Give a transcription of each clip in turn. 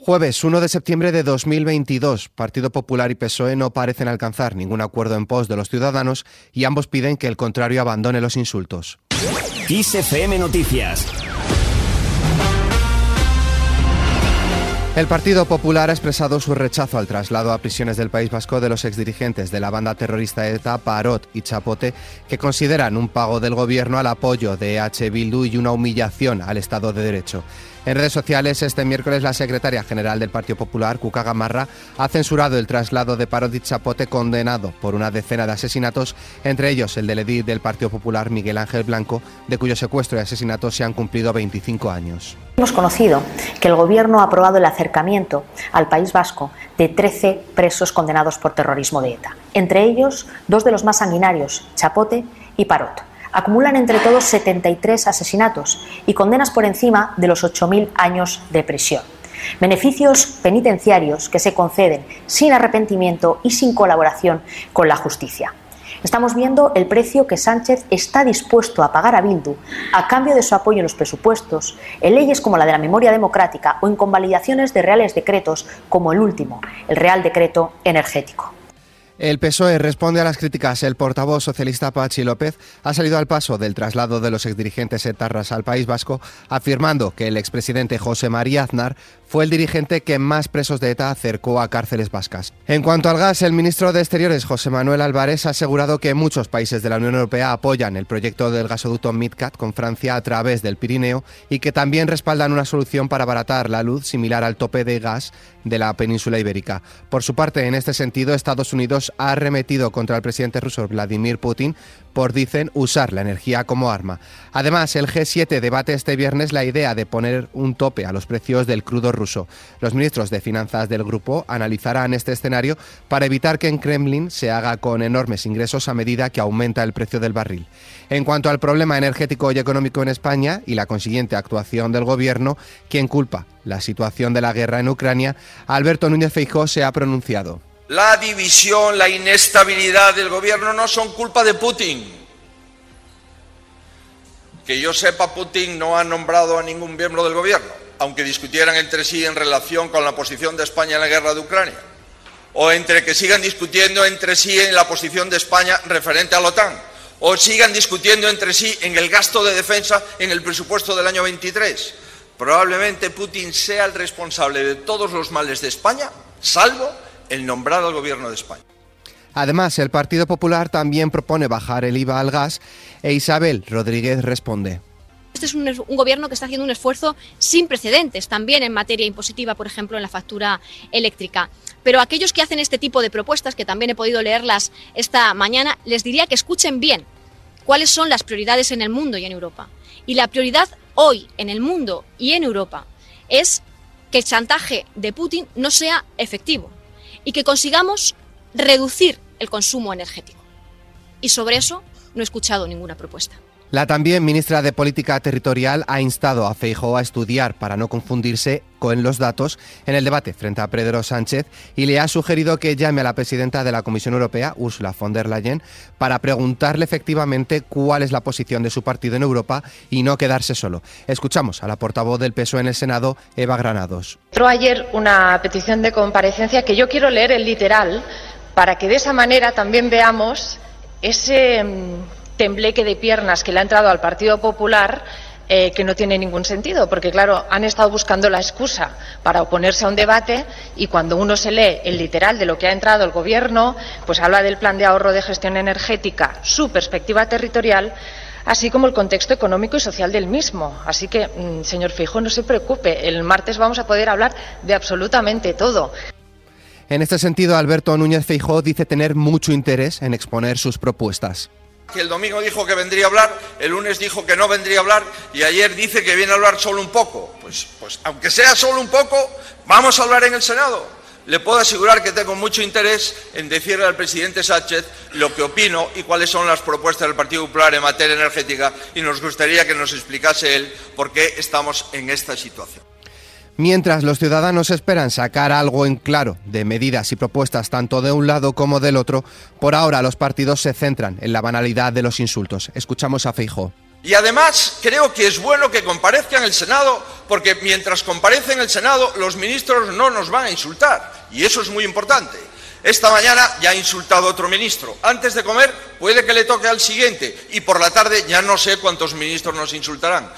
Jueves 1 de septiembre de 2022, Partido Popular y PSOE no parecen alcanzar ningún acuerdo en pos de los ciudadanos y ambos piden que el contrario abandone los insultos. Noticias El Partido Popular ha expresado su rechazo al traslado a prisiones del País Vasco de los exdirigentes de la banda terrorista ETA, Parot y Chapote, que consideran un pago del gobierno al apoyo de EH Bildu y una humillación al Estado de Derecho. En redes sociales, este miércoles, la secretaria general del Partido Popular, Cuca Gamarra, ha censurado el traslado de Parodi Chapote condenado por una decena de asesinatos, entre ellos el del edil del Partido Popular, Miguel Ángel Blanco, de cuyo secuestro y asesinato se han cumplido 25 años. Hemos conocido que el Gobierno ha aprobado el acercamiento al País Vasco de 13 presos condenados por terrorismo de ETA, entre ellos dos de los más sanguinarios, Chapote y Parot acumulan entre todos 73 asesinatos y condenas por encima de los 8.000 años de prisión. Beneficios penitenciarios que se conceden sin arrepentimiento y sin colaboración con la justicia. Estamos viendo el precio que Sánchez está dispuesto a pagar a Bildu a cambio de su apoyo en los presupuestos, en leyes como la de la memoria democrática o en convalidaciones de reales decretos como el último, el Real Decreto Energético. El PSOE responde a las críticas. El portavoz socialista Pachi López ha salido al paso del traslado de los exdirigentes etarras al País Vasco, afirmando que el expresidente José María Aznar fue el dirigente que más presos de ETA acercó a cárceles vascas. En cuanto al gas, el ministro de Exteriores, José Manuel Álvarez, ha asegurado que muchos países de la Unión Europea apoyan el proyecto del gasoducto MidCat con Francia a través del Pirineo y que también respaldan una solución para abaratar la luz similar al tope de gas de la península ibérica. Por su parte, en este sentido, Estados Unidos ha arremetido contra el presidente ruso Vladimir Putin por, dicen, usar la energía como arma. Además, el G7 debate este viernes la idea de poner un tope a los precios del crudo ruso. Los ministros de Finanzas del grupo analizarán este escenario para evitar que en Kremlin se haga con enormes ingresos a medida que aumenta el precio del barril. En cuanto al problema energético y económico en España y la consiguiente actuación del gobierno, quien culpa la situación de la guerra en Ucrania, Alberto Núñez Feijóo se ha pronunciado. La división, la inestabilidad del gobierno no son culpa de Putin. Que yo sepa, Putin no ha nombrado a ningún miembro del gobierno, aunque discutieran entre sí en relación con la posición de España en la guerra de Ucrania, o entre que sigan discutiendo entre sí en la posición de España referente a la OTAN, o sigan discutiendo entre sí en el gasto de defensa en el presupuesto del año 23. Probablemente Putin sea el responsable de todos los males de España, salvo el nombrar al Gobierno de España. Además, el Partido Popular también propone bajar el IVA al gas e Isabel Rodríguez responde. Este es un, gobierno que está haciendo un esfuerzo sin precedentes, también en materia impositiva, por ejemplo, en la factura eléctrica. Pero aquellos que hacen este tipo de propuestas, que también he podido leerlas esta mañana, les diría que escuchen bien cuáles son las prioridades en el mundo y en Europa. Y la prioridad hoy en el mundo y en Europa es que el chantaje de Putin no sea efectivo, y que consigamos reducir el consumo energético. Y sobre eso no he escuchado ninguna propuesta. La también ministra de Política Territorial ha instado a Feijóo a estudiar para no confundirse con los datos en el debate frente a Pedro Sánchez y le ha sugerido que llame a la presidenta de la Comisión Europea, Ursula von der Leyen, para preguntarle efectivamente cuál es la posición de su partido en Europa y no quedarse solo. Escuchamos a la portavoz del PSOE en el Senado, Eva Granados. Ayer una petición de comparecencia que yo quiero leer el literal para que de esa manera también veamos ese mm, tembleque de piernas que le ha entrado al Partido Popular eh, que no tiene ningún sentido, porque claro, han estado buscando la excusa para oponerse a un debate y cuando uno se lee el literal de lo que ha entrado el Gobierno, pues habla del plan de ahorro de gestión energética, su perspectiva territorial, así como el contexto económico y social del mismo. Así que, mm, señor Fijo, no se preocupe, el martes vamos a poder hablar de absolutamente todo. En este sentido, Alberto Núñez Feijó dice tener mucho interés en exponer sus propuestas que el domingo dijo que vendría a hablar, el lunes dijo que no vendría a hablar y ayer dice que viene a hablar solo un poco. Pues, pues aunque sea solo un poco, vamos a hablar en el Senado. Le puedo asegurar que tengo mucho interés en decirle al presidente Sánchez lo que opino y cuáles son las propuestas del Partido Popular en materia energética y nos gustaría que nos explicase él por qué estamos en esta situación. Mientras los ciudadanos esperan sacar algo en claro de medidas y propuestas tanto de un lado como del otro, por ahora los partidos se centran en la banalidad de los insultos. Escuchamos a Feijo. Y además creo que es bueno que comparezca en el Senado porque mientras comparece en el Senado los ministros no nos van a insultar y eso es muy importante. Esta mañana ya ha insultado otro ministro. Antes de comer puede que le toque al siguiente y por la tarde ya no sé cuántos ministros nos insultarán.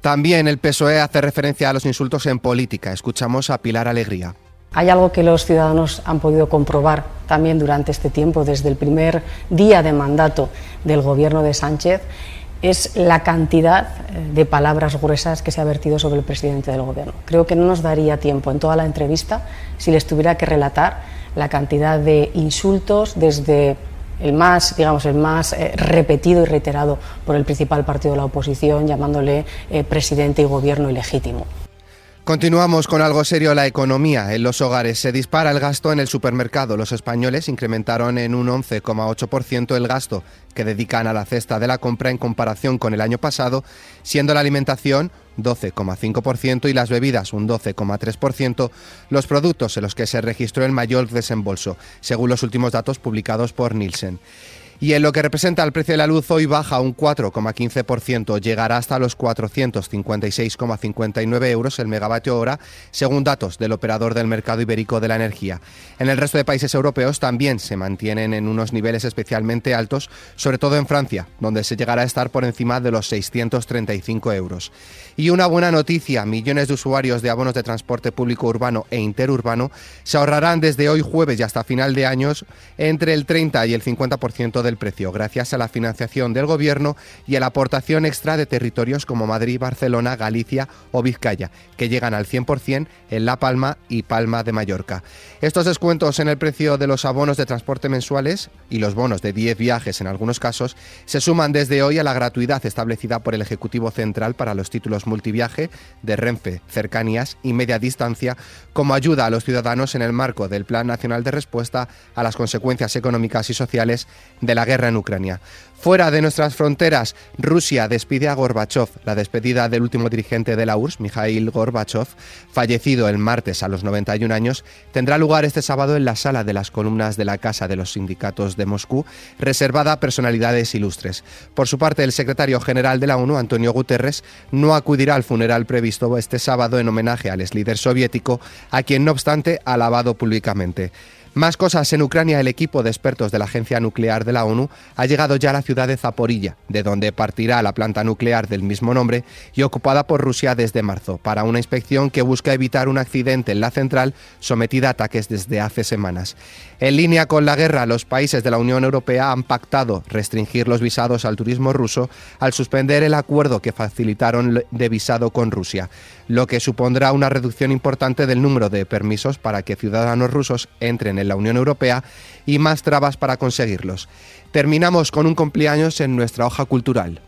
También el PSOE hace referencia a los insultos en política. Escuchamos a Pilar Alegría. Hay algo que los ciudadanos han podido comprobar también durante este tiempo, desde el primer día de mandato del gobierno de Sánchez, es la cantidad eh, de palabras gruesas que se ha vertido sobre el presidente del gobierno. Creo que no nos daría tiempo en toda la entrevista si les tuviera que relatar la cantidad de insultos desde el más, digamos, el más eh, repetido y reiterado por el principal partido de la oposición, llamándole eh, presidente y gobierno ilegítimo. Continuamos con algo serio, la economía. En los hogares se dispara el gasto en el supermercado. Los españoles incrementaron en un 11,8% el gasto que dedican a la cesta de la compra en comparación con el año pasado, siendo la alimentación 12,5% y las bebidas un 12,3%, los productos en los que se registró el mayor desembolso, según los últimos datos publicados por Nielsen. Y en lo que representa el precio de la luz hoy baja un 4,15%, llegará hasta los 456,59 euros el megavatio hora, según datos del operador del mercado ibérico de la energía. En el resto de países europeos también se mantienen en unos niveles especialmente altos, sobre todo en Francia, donde se llegará a estar por encima de los 635 euros. Y una buena noticia, millones de usuarios de abonos de transporte público urbano e interurbano se ahorrarán desde hoy jueves y hasta final de años entre el 30 y el 50% de del precio gracias a la financiación del Gobierno y a la aportación extra de territorios como Madrid, Barcelona, Galicia o Vizcaya, que llegan al 100% en La Palma y Palma de Mallorca. Estos descuentos en el precio de los abonos de transporte mensuales y los bonos de 10 viajes en algunos casos se suman desde hoy a la gratuidad establecida por el Ejecutivo Central para los títulos multiviaje de Renfe, cercanías y media distancia como ayuda a los ciudadanos en el marco del Plan Nacional de Respuesta a las consecuencias económicas y sociales de la guerra en Ucrania. Fuera de nuestras fronteras, Rusia despide a Gorbachev. La despedida del último dirigente de la URSS, Mikhail Gorbachev, fallecido el martes a los 91 años, tendrá lugar este sábado en la sala de las columnas de la Casa de los Sindicatos de Moscú, reservada a personalidades ilustres. Por su parte, el secretario general de la ONU, Antonio Guterres, no acudirá al funeral previsto este sábado en homenaje al ex líder soviético, a quien no obstante ha alabado públicamente. Más cosas en Ucrania, el equipo de expertos de la Agencia Nuclear de la ONU ha llegado ya a la ciudad de Zaporilla, de donde partirá la planta nuclear del mismo nombre y ocupada por Rusia desde marzo, para una inspección que busca evitar un accidente en la central sometida a ataques desde hace semanas. En línea con la guerra, los países de la Unión Europea han pactado restringir los visados al turismo ruso al suspender el acuerdo que facilitaron de visado con Rusia, lo que supondrá una reducción importante del número de permisos para que ciudadanos rusos entren en la Unión Europea y más trabas para conseguirlos. Terminamos con un cumpleaños en nuestra hoja cultural.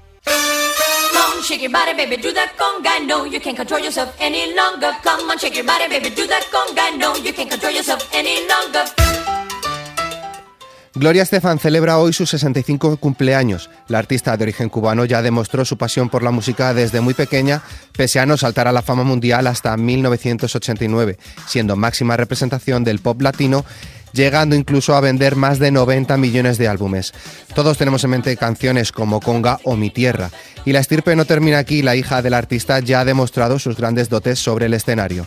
Gloria Estefan celebra hoy sus 65 cumpleaños. La artista de origen cubano ya demostró su pasión por la música desde muy pequeña, pese a no saltar a la fama mundial hasta 1989, siendo máxima representación del pop latino llegando incluso a vender más de 90 millones de álbumes. Todos tenemos en mente canciones como Conga o Mi Tierra. Y la estirpe no termina aquí, la hija del artista ya ha demostrado sus grandes dotes sobre el escenario.